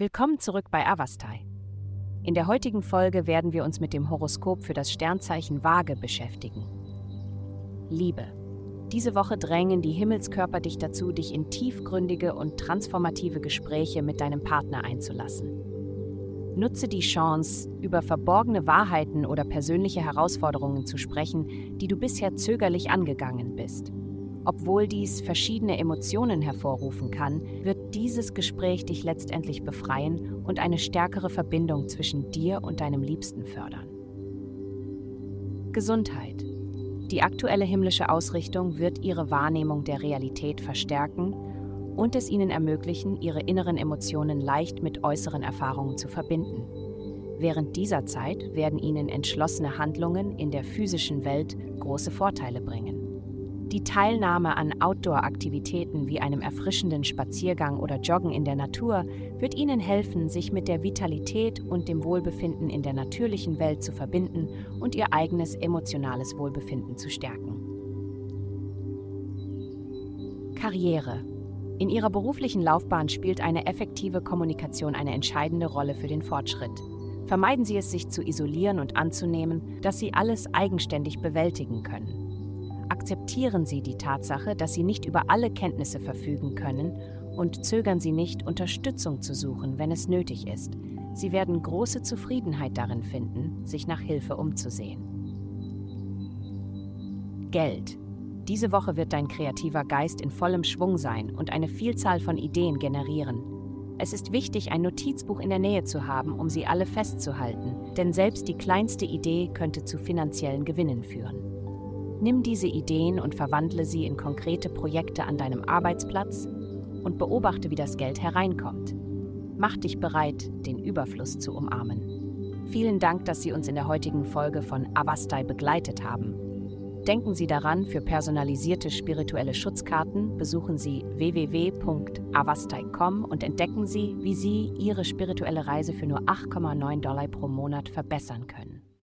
Willkommen zurück bei Avastai. In der heutigen Folge werden wir uns mit dem Horoskop für das Sternzeichen Waage beschäftigen. Liebe. Diese Woche drängen die Himmelskörper dich dazu, dich in tiefgründige und transformative Gespräche mit deinem Partner einzulassen. Nutze die Chance, über verborgene Wahrheiten oder persönliche Herausforderungen zu sprechen, die du bisher zögerlich angegangen bist. Obwohl dies verschiedene Emotionen hervorrufen kann, wird dieses Gespräch dich letztendlich befreien und eine stärkere Verbindung zwischen dir und deinem Liebsten fördern. Gesundheit. Die aktuelle himmlische Ausrichtung wird ihre Wahrnehmung der Realität verstärken und es ihnen ermöglichen, ihre inneren Emotionen leicht mit äußeren Erfahrungen zu verbinden. Während dieser Zeit werden ihnen entschlossene Handlungen in der physischen Welt große Vorteile bringen. Die Teilnahme an Outdoor-Aktivitäten wie einem erfrischenden Spaziergang oder Joggen in der Natur wird Ihnen helfen, sich mit der Vitalität und dem Wohlbefinden in der natürlichen Welt zu verbinden und Ihr eigenes emotionales Wohlbefinden zu stärken. Karriere. In Ihrer beruflichen Laufbahn spielt eine effektive Kommunikation eine entscheidende Rolle für den Fortschritt. Vermeiden Sie es, sich zu isolieren und anzunehmen, dass Sie alles eigenständig bewältigen können akzeptieren Sie die Tatsache, dass Sie nicht über alle Kenntnisse verfügen können und zögern Sie nicht, Unterstützung zu suchen, wenn es nötig ist. Sie werden große Zufriedenheit darin finden, sich nach Hilfe umzusehen. Geld. Diese Woche wird dein kreativer Geist in vollem Schwung sein und eine Vielzahl von Ideen generieren. Es ist wichtig, ein Notizbuch in der Nähe zu haben, um sie alle festzuhalten, denn selbst die kleinste Idee könnte zu finanziellen Gewinnen führen. Nimm diese Ideen und verwandle sie in konkrete Projekte an deinem Arbeitsplatz und beobachte, wie das Geld hereinkommt. Mach dich bereit, den Überfluss zu umarmen. Vielen Dank, dass Sie uns in der heutigen Folge von Avastai begleitet haben. Denken Sie daran, für personalisierte spirituelle Schutzkarten besuchen Sie www.avastai.com und entdecken Sie, wie Sie Ihre spirituelle Reise für nur 8,9 Dollar pro Monat verbessern können.